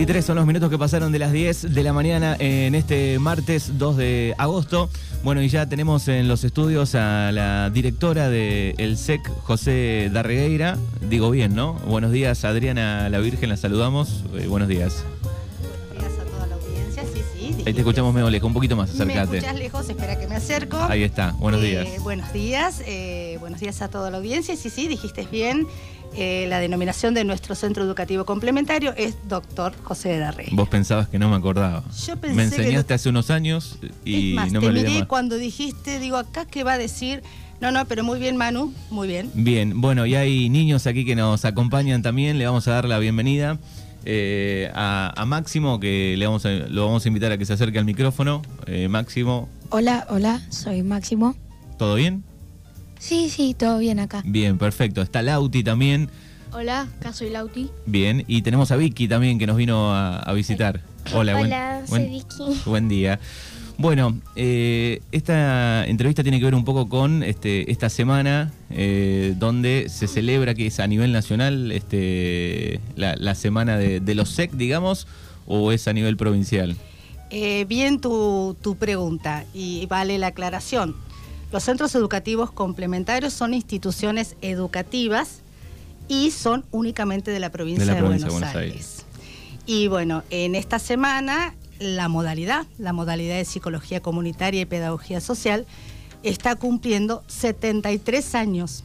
23 son los minutos que pasaron de las 10 de la mañana en este martes 2 de agosto. Bueno, y ya tenemos en los estudios a la directora del el SEC, José Darregueira. Digo bien, ¿no? Buenos días, Adriana La Virgen, la saludamos. Eh, buenos días. Buenos días a toda la audiencia, sí, sí. Ahí te escuchamos medio lejos, un poquito más, acércate. Me escuchás lejos, espera que me acerco. Ahí está, buenos Eh, días. buenos días, eh, buenos días a toda la audiencia. Sí, sí, dijiste bien. Eh, la denominación de nuestro centro educativo complementario es Doctor José Darre. Vos pensabas que no me acordaba. Yo pensé me que enseñaste hace unos años y es más, no te me olvidé miré más. cuando dijiste, digo, acá qué va a decir. No, no, pero muy bien, Manu, muy bien. Bien, bueno, y hay niños aquí que nos acompañan también. Le vamos a dar la bienvenida eh, a, a Máximo, que le vamos a- lo vamos a invitar a que se acerque al micrófono. Eh, Máximo, Hola, hola, soy Máximo. ¿todo bien? Sí, sí, todo bien acá. Bien, perfecto. Está Lauti también. Hola, acá soy Lauti. Bien, y tenemos a Vicky también que nos vino a, a visitar. Hola, buen, Hola, buen- soy Vicky. Buen día. Bueno, eh, esta entrevista tiene que ver un poco con este, esta semana eh, donde se celebra, que es a nivel nacional, este, la, la semana de, de los SEC, digamos, o es a nivel provincial. Eh, bien tu, tu pregunta y vale la aclaración. Los centros educativos complementarios son instituciones educativas y son únicamente de la provincia de, De la provincia de Buenos, Buenos Aires. Y bueno, en esta semana la modalidad, la modalidad de psicología comunitaria y pedagogía social, está cumpliendo 73 años.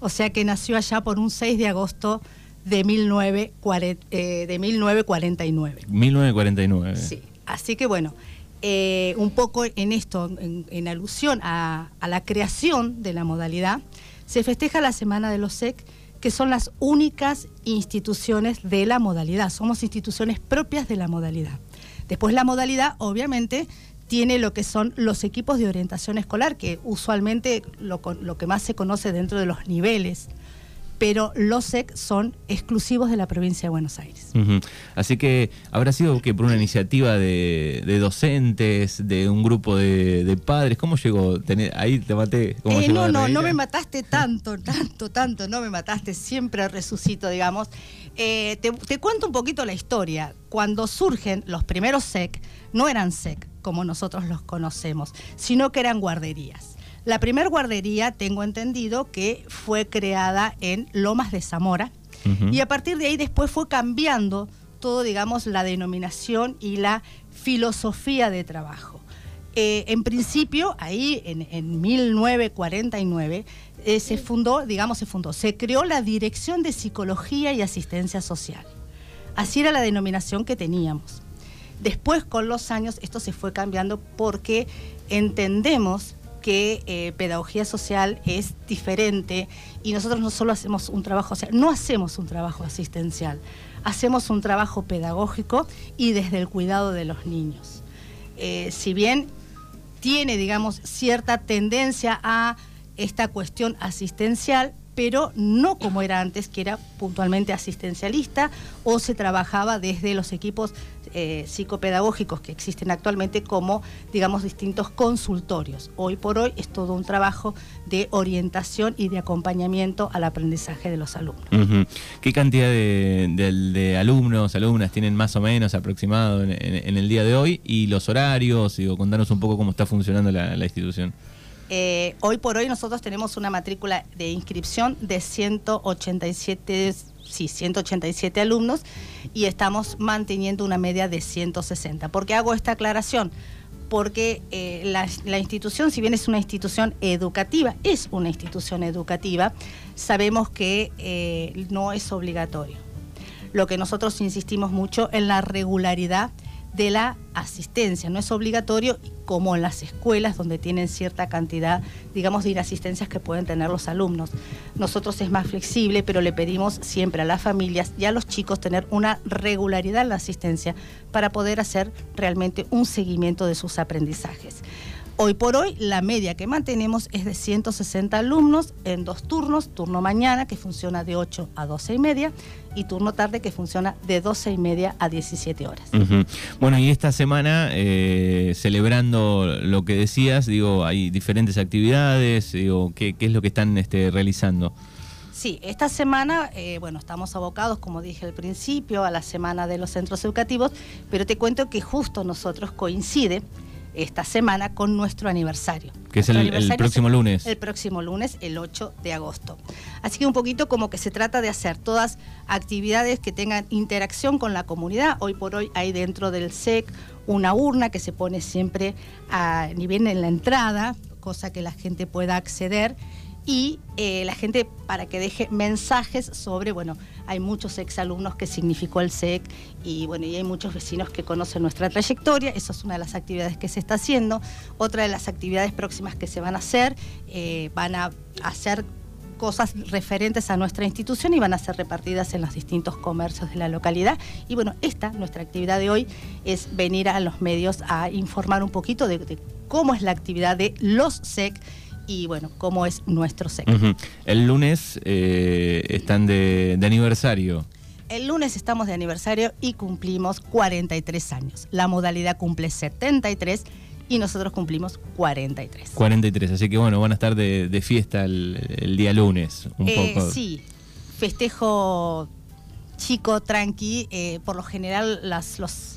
O sea que nació allá por un 6 de agosto de, 1940, eh, de 1949. 1949. Sí, así que bueno, eh, un poco en esto, en, alusión a, la creación de la modalidad, se festeja la Semana de los SEC, que son las únicas instituciones de la modalidad, somos instituciones propias de la modalidad. Después la modalidad, obviamente, tiene lo que son los equipos de orientación escolar, que usualmente lo que más se conoce dentro de los niveles, pero los SEC son exclusivos de la provincia de Buenos Aires. Así que habrá sido que por una iniciativa de, de docentes, de un grupo de, de padres. ¿Cómo llegó? Ahí te maté. ¿Cómo Eh, no, no, no me mataste tanto, tanto, tanto, no me mataste, siempre resucito, digamos. Eh, te, te cuento un poquito la historia. Cuando surgen los primeros SEC, no eran SEC como nosotros los conocemos, sino que eran guarderías. La primer guardería, tengo entendido, que fue creada en Lomas de Zamora, y a partir de ahí después fue cambiando todo, digamos, la denominación y la filosofía de trabajo. Eh, en principio, ahí en, en 1949, eh, se fundó, digamos, se fundó, se creó la Dirección de Psicología y Asistencia Social. Así era la denominación que teníamos. Después, con los años, esto se fue cambiando porque entendemos que eh, pedagogía social es diferente y nosotros no solo hacemos un trabajo, o sea, no hacemos un trabajo asistencial, hacemos un trabajo pedagógico y desde el cuidado de los niños. Eh, si bien tiene, digamos, cierta tendencia a esta cuestión asistencial, pero no como era antes, que era puntualmente asistencialista o se trabajaba desde los equipos eh, psicopedagógicos que existen actualmente como, digamos, distintos consultorios. Hoy por hoy es todo un trabajo de orientación y de acompañamiento al aprendizaje de los alumnos. ¿Qué cantidad de alumnos, alumnas tienen más o menos aproximado en, en- en el día de hoy? Y los horarios, digo, contanos un poco cómo está funcionando la, la institución. Eh, hoy por hoy nosotros tenemos una matrícula de inscripción de 187, sí, 187 alumnos y estamos manteniendo una media de 160. ¿Por qué hago esta aclaración? Porque eh, la, institución, si bien es una institución educativa, es una institución educativa, sabemos que eh, no es obligatorio. Lo que nosotros insistimos mucho en la regularidad de la asistencia. No es obligatorio como en las escuelas donde tienen cierta cantidad, digamos, de inasistencias que pueden tener los alumnos. Nosotros es más flexible, pero le pedimos siempre a las familias y a los chicos tener una regularidad en la asistencia para poder hacer realmente un seguimiento de sus aprendizajes. Hoy por hoy la media que mantenemos es de 160 alumnos en dos turnos, turno mañana que funciona de 8 a 12 y media y turno tarde que funciona de 12 y media a 17 horas. Bueno, y esta semana, eh, celebrando lo que decías, digo, hay diferentes actividades, digo, ¿qué, qué es lo que están este, realizando? Sí, esta semana, eh, bueno, estamos abocados, como dije al principio, a la semana de los centros educativos, pero te cuento que justo nosotros coincide esta semana con nuestro aniversario. Que es el, próximo lunes. El próximo lunes, el 8 de agosto. Así que un poquito como que se trata de hacer todas actividades que tengan interacción con la comunidad. Hoy por hoy hay dentro del SEC una urna que se pone siempre a nivel en la entrada, cosa que la gente pueda acceder y eh, la gente para que deje mensajes sobre, bueno, hay muchos exalumnos que significó el SEC y bueno, y hay muchos vecinos que conocen nuestra trayectoria, eso es una de las actividades que se está haciendo. Otra de las actividades próximas que se van a hacer, eh, van a hacer cosas referentes a nuestra institución y van a ser repartidas en los distintos comercios de la localidad. Y bueno, esta, nuestra actividad de hoy, es venir a los medios a informar un poquito de cómo es la actividad de los SEC y bueno, cómo es nuestro sector. El lunes eh, están de, aniversario. El lunes estamos de aniversario y cumplimos 43 años. La modalidad cumple 73 y nosotros cumplimos 43. 43, así que bueno, van a estar de, fiesta el, día lunes. Un eh, poco. Sí, festejo chico, tranqui. Eh, por lo general las, los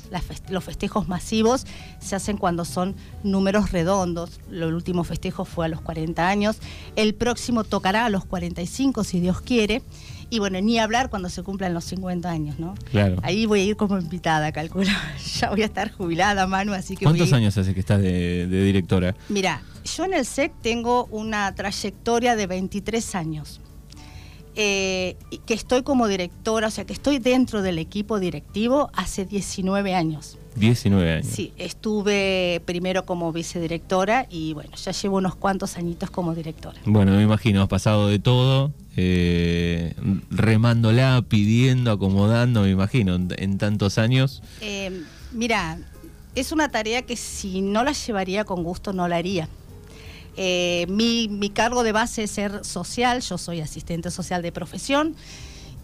los festejos masivos se hacen cuando son números redondos. El último festejo fue a los 40 años. El próximo tocará a los 45, si Dios quiere. Y bueno, ni hablar cuando se cumplan los 50 años, ¿no? Claro. Ahí voy a ir como invitada, calculo. ya voy a estar jubilada, Manu, así que. ¿Cuántos años hace que estás de, directora? Mira, yo en el SEC tengo una trayectoria de 23 años. Eh, que estoy como directora, o sea, que estoy dentro del equipo directivo hace 19 años. 19 años. Sí, estuve primero como vicedirectora y bueno, ya llevo unos cuantos añitos como directora. Bueno, me imagino, has pasado de todo, eh, remándola, pidiendo, acomodando, me imagino, en, tantos años. Eh, mira, es una tarea que si no la llevaría con gusto no la haría. Eh, mi, cargo de base es ser social, yo soy asistente social de profesión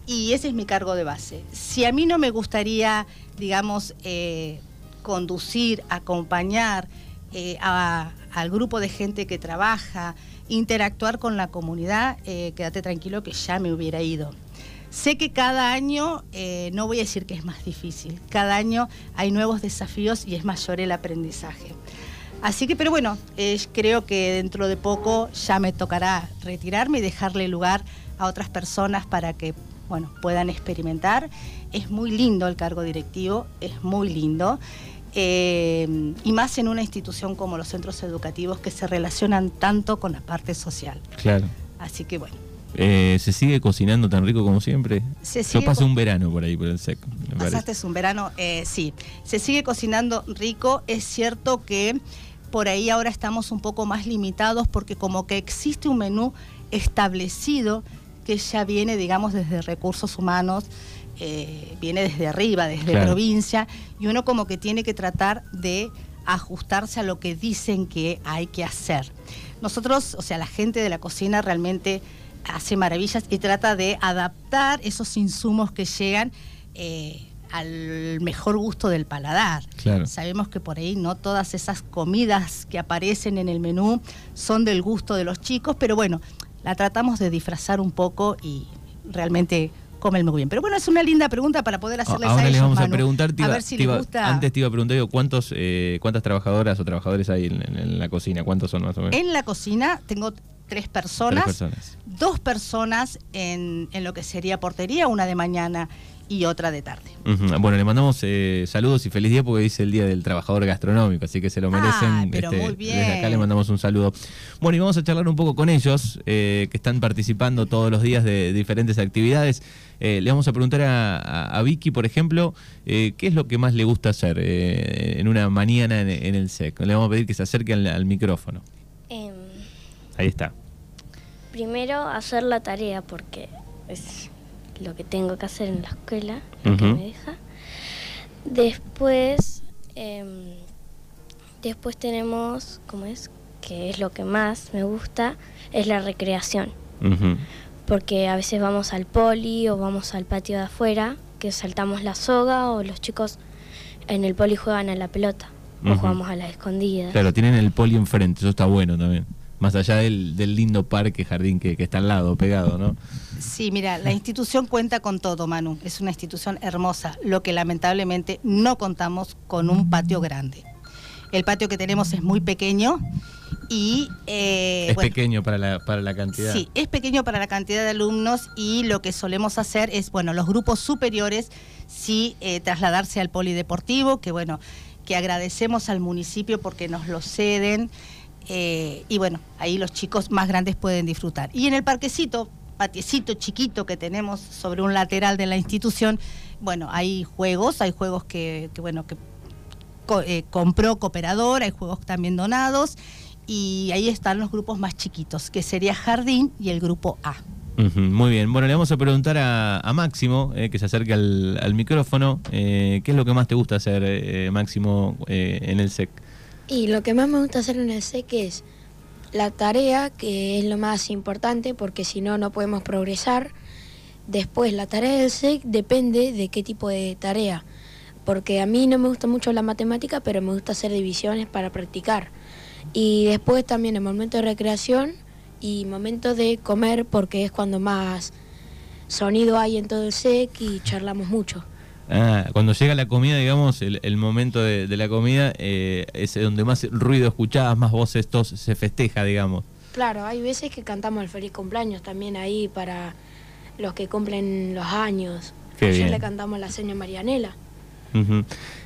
y ese es mi cargo de base. Si a mí no me gustaría, digamos, eh, conducir, acompañar eh, al grupo de gente que trabaja, interactuar con la comunidad, quédate tranquilo que ya me hubiera ido. Sé que cada año, no voy a decir que es más difícil, cada año hay nuevos desafíos y es mayor el aprendizaje. Así que, pero bueno, creo que dentro de poco ya me tocará retirarme y dejarle lugar a otras personas para que, bueno, puedan experimentar. Es muy lindo el cargo directivo, es muy lindo. Eh, y más en una institución como los centros educativos que se relacionan tanto con la parte social. Claro. Así que bueno. Eh, ¿Se sigue cocinando tan rico como siempre? Yo pasé un verano por ahí, por el SEC. ¿Pasaste un verano? Eh, sí. Se sigue cocinando rico. Es cierto que por ahí ahora estamos un poco más limitados porque como que existe un menú establecido que ya viene, digamos, desde recursos humanos, eh, viene desde arriba, desde provincia, y uno como que tiene que tratar de ajustarse a lo que dicen que hay que hacer. Nosotros, o sea, la gente de la cocina realmente hace maravillas y trata de adaptar esos insumos que llegan. Eh, al mejor gusto del paladar. Sabemos que por ahí no todas esas comidas que aparecen en el menú son del gusto de los chicos, pero bueno, la tratamos de disfrazar un poco y realmente comen muy bien. Pero bueno, es una linda pregunta para poder hacerles Ahora a les vamos a preguntar, a ver si les gusta. Antes te iba a preguntar, ¿cuántos, eh, ¿cuántas trabajadoras o trabajadores hay en, la cocina? ¿Cuántos son más o menos? En la cocina tengo tres personas, dos personas en, en, lo que sería portería, una de mañana y otra de tarde. Bueno, le mandamos eh, saludos y feliz día porque dice el Día del Trabajador Gastronómico, así que se lo merecen. pero este, muy bien. Desde acá le mandamos un saludo. Bueno, y vamos a charlar un poco con ellos, eh, que están participando todos los días de diferentes actividades. Eh, le vamos a preguntar a, Vicky, por ejemplo, qué es lo que más le gusta hacer en una mañana en, el SEC. Le vamos a pedir que se acerque al, micrófono. Em, Ahí está. Primero, hacer la tarea, porque es lo que tengo que hacer en la escuela, lo que me deja. Después, em, después tenemos, ¿cómo es? Que es lo que más me gusta, es la recreación. Porque a veces vamos al poli o vamos al patio de afuera, que saltamos la soga o los chicos en el poli juegan a la pelota o jugamos a la escondida. Claro, tienen el poli enfrente, eso está bueno también. Más allá del, lindo parque, jardín que, está al lado, pegado, ¿no? Sí, mira, la institución cuenta con todo, Manu. Es una institución hermosa, lo que lamentablemente no contamos con un patio grande. El patio que tenemos es muy pequeño y... Eh, es pequeño para la, para la cantidad. Sí, es pequeño para la cantidad de alumnos y lo que solemos hacer es, bueno, los grupos superiores sí eh, trasladarse al polideportivo, que bueno, que agradecemos al municipio porque nos lo ceden. Eh, y bueno, ahí los chicos más grandes pueden disfrutar. Y en el parquecito, patiecito chiquito que tenemos sobre un lateral de la institución, bueno, hay juegos, hay juegos que, bueno, que eh, compró Cooperador, hay juegos también donados, y ahí están los grupos más chiquitos, que sería Jardín y el grupo A. muy bien, bueno, le vamos a preguntar a, Máximo, eh, que se acerque al, micrófono, ¿qué es lo que más te gusta hacer, Máximo, en el SEC? Y lo que más me gusta hacer en el SEC es la tarea, que es lo más importante, porque si no, no podemos progresar. Después, la tarea del SEC depende de qué tipo de tarea, porque a mí no me gusta mucho la matemática, pero me gusta hacer divisiones para practicar. Y después también el momento de recreación y momento de comer, porque es cuando más sonido hay en todo el SEC y charlamos mucho. Ah, cuando llega la comida, digamos, el, momento de, la comida eh, es donde más ruido escuchás, más voces, todo se festeja, digamos. Claro, hay veces que cantamos el feliz cumpleaños también ahí para los que cumplen los años. Ayer le cantamos la seña Marianela.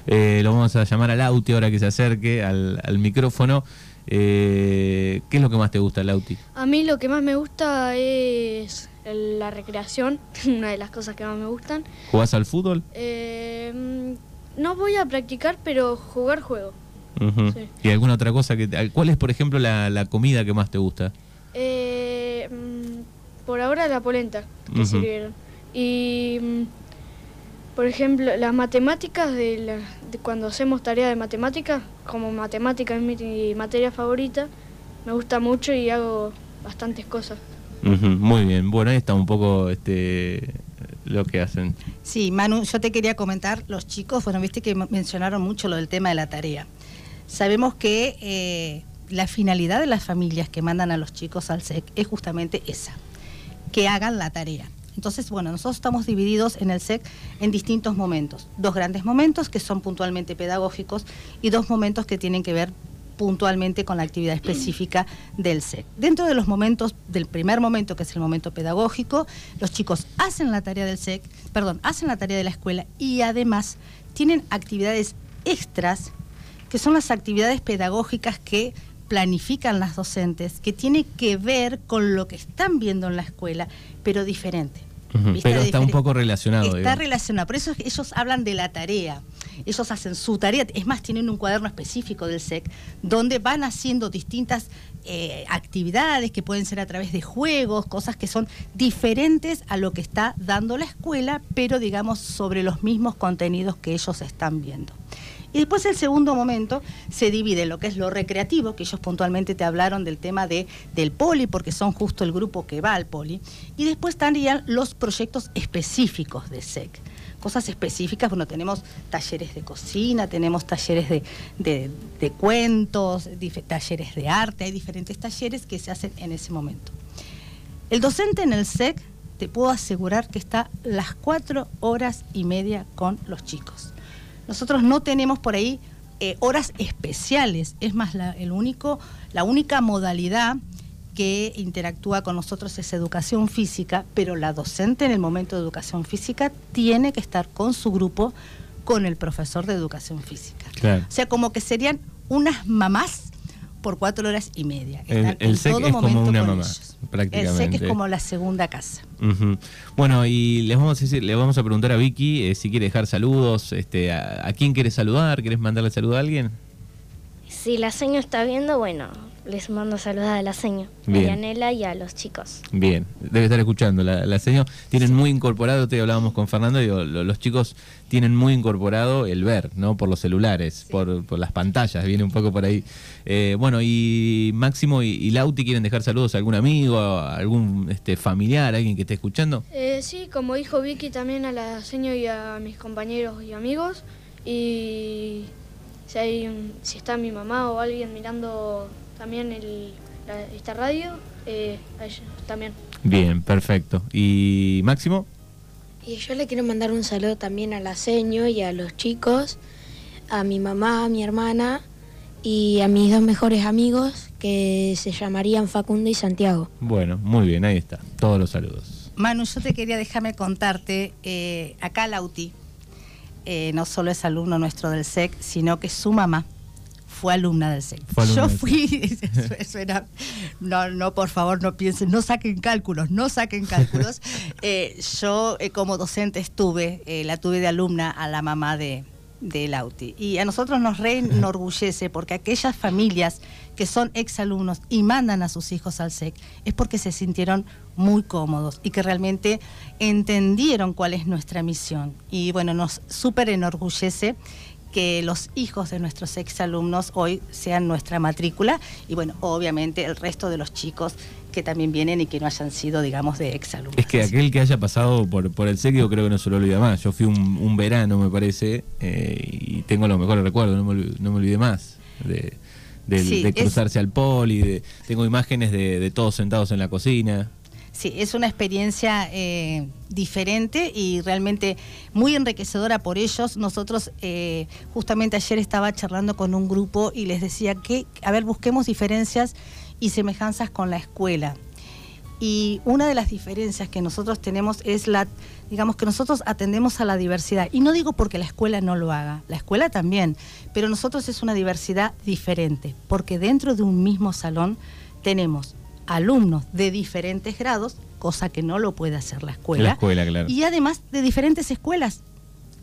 Eh, lo vamos a llamar al Lauti ahora que se acerque al, micrófono. Eh, ¿Qué es lo que más te gusta, Lauti? A mí lo que más me gusta es la recreación, una de las cosas que más me gustan. ¿Jugás al fútbol? Eh, no voy a practicar, pero jugar juego. ¿Y alguna otra cosa? que ¿Cuál es, por ejemplo, la, comida que más te gusta? Eh, mm, por ahora la polenta que sirvieron. Y, mm, por ejemplo, las matemáticas, de, cuando hacemos tarea de matemáticas, como matemática es mi materia favorita, me gusta mucho y hago bastantes cosas muy bien, bueno, ahí está un poco este, lo que hacen. Sí, Manu, yo te quería comentar, los chicos, bueno, viste que mencionaron mucho lo del tema de la tarea. Sabemos que eh, la finalidad de las familias que mandan a los chicos al SEC es justamente esa, que hagan la tarea. Entonces, bueno, nosotros estamos divididos en el SEC en distintos momentos. Dos grandes momentos que son puntualmente pedagógicos y dos momentos que tienen que ver puntualmente con la actividad específica del SEC. Dentro de los momentos, del primer momento, que es el momento pedagógico, los chicos hacen la tarea del SEC, perdón, hacen la tarea de la escuela y además tienen actividades extras, que son las actividades pedagógicas que planifican las docentes, que tienen que ver con lo que están viendo en la escuela, pero diferente. Pero está un poco relacionado. Está relacionado, por eso ellos hablan de la tarea. Ellos hacen su tarea, es más, tienen un cuaderno específico del SEC donde van haciendo distintas eh, actividades que pueden ser a través de juegos, cosas que son diferentes a lo que está dando la escuela, pero digamos sobre los mismos contenidos que ellos están viendo. Y después el segundo momento se divide en lo que es lo recreativo, que ellos puntualmente te hablaron del tema de, del poli, porque son justo el grupo que va al poli. Y después estarían los proyectos específicos de SEC. Cosas específicas, bueno, tenemos talleres de cocina, tenemos talleres de, de cuentos, talleres de arte, hay diferentes talleres que se hacen en ese momento. El docente en el SEC, te puedo asegurar que está las cuatro horas y media con los chicos. Nosotros no tenemos por ahí eh, horas especiales, es más, la, el único, la única modalidad que interactúa con nosotros es educación física, pero la docente en el momento de educación física tiene que estar con su grupo, con el profesor de educación física. O sea, como que serían unas mamás por cuatro horas y media. el, el SEC es como una mamá, prácticamente. El SEC es como la segunda casa. Bueno, y les vamos a decir, le vamos a preguntar a Vicky eh, si quiere dejar saludos, este, a, quién quieres saludar, ¿quieres mandarle saludo a alguien? Si la señora está viendo, bueno, les mando saludos a la seño, a Yanela y a los chicos. Bien, debe estar escuchando. La, la seño tienen muy incorporado, te hablábamos con Fernando, digo, los chicos tienen muy incorporado el ver, ¿no? Por los celulares, por, por, las pantallas, viene un poco por ahí. Eh, bueno, y Máximo y, Lauti quieren dejar saludos a algún amigo, a algún este, familiar, alguien que esté escuchando. Eh, sí, como dijo Vicky, también a la seño y a mis compañeros y amigos. Y si, hay si está mi mamá o alguien mirando también el, esta radio, eh, a ellos también. Bien, perfecto. ¿Y Máximo? Y yo le quiero mandar un saludo también a la seño y a los chicos, a mi mamá, a mi hermana y a mis dos mejores amigos que se llamarían Facundo y Santiago. Bueno, muy bien, ahí está. Todos los saludos. Manu, yo te quería dejarme contarte, eh, acá Lauti eh, no solo es alumno nuestro del SEC, sino que su mamá fue alumna del SEC. Yo fui, eso, era, no, no, por favor, no piensen, no saquen cálculos, no saquen cálculos. Eh, yo como docente estuve, la tuve de alumna a la mamá de, de Lauti. Y a nosotros nos reenorgullece porque aquellas familias que son exalumnos y mandan a sus hijos al SEC es porque se sintieron muy cómodos y que realmente entendieron cuál es nuestra misión. Y bueno, nos súper enorgullece que los hijos de nuestros exalumnos hoy sean nuestra matrícula y bueno, obviamente el resto de los chicos que también vienen y que no hayan sido, digamos, de exalumnos. Es que aquel que haya pasado por, por el SEC creo que no se lo olvida más. Yo fui un, verano, me parece, eh, y tengo los mejores recuerdos, no me, no me olvidé más de, de, cruzarse al poli, de, tengo imágenes de, de todos sentados en la cocina. Sí, es una experiencia eh, diferente y realmente muy enriquecedora por ellos. Nosotros eh, justamente ayer estaba charlando con un grupo y les decía que, a ver, busquemos diferencias y semejanzas con la escuela. Y una de las diferencias que nosotros tenemos es la, digamos que nosotros atendemos a la diversidad. Y no digo porque la escuela no lo haga, la escuela también, pero nosotros es una diversidad diferente, porque dentro de un mismo salón tenemos alumnos de diferentes grados, cosa que no lo puede hacer la escuela. La escuela, claro. Y además de diferentes escuelas,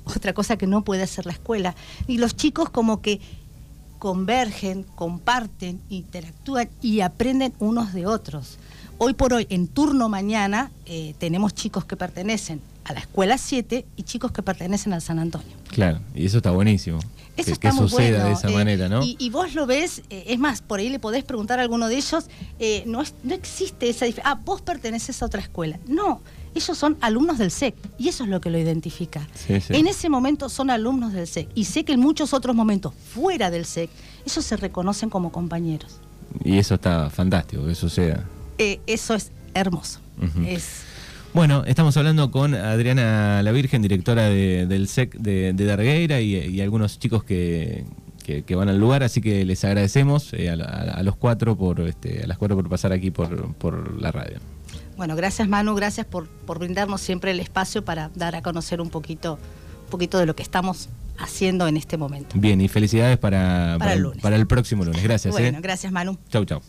otra cosa que no puede hacer la escuela. Y los chicos como que convergen, comparten, interactúan y aprenden unos de otros. Hoy por hoy, en turno mañana, eh, tenemos chicos que pertenecen a la escuela 7 y chicos que pertenecen al San Antonio. Claro, y eso está buenísimo. Eso que, suceda de esa eh, manera, ¿no? Y, vos lo ves, eh, es más, por ahí le podés preguntar a alguno de ellos, no, no existe esa diferencia. Ah, vos perteneces a otra escuela. No, ellos son alumnos del SEC y eso es lo que lo identifica. En ese momento son alumnos del SEC y sé que en muchos otros momentos fuera del SEC, ellos se reconocen como compañeros. Y eso está fantástico, sea. Eh, eso es hermoso. es... Bueno, estamos hablando con Adriana La Virgen, directora del SEC de, de Dargueira y, algunos chicos que, van al lugar, así que les agradecemos eh, a, los cuatro por este, a las cuatro por pasar aquí por, por la radio. Bueno, gracias Manu, gracias por, por brindarnos siempre el espacio para dar a conocer un poquito, un poquito de lo que estamos haciendo en este momento. Bien, y felicidades para, para, el, próximo lunes. Gracias. Bueno, ¿eh? gracias Manu. Chau, chau.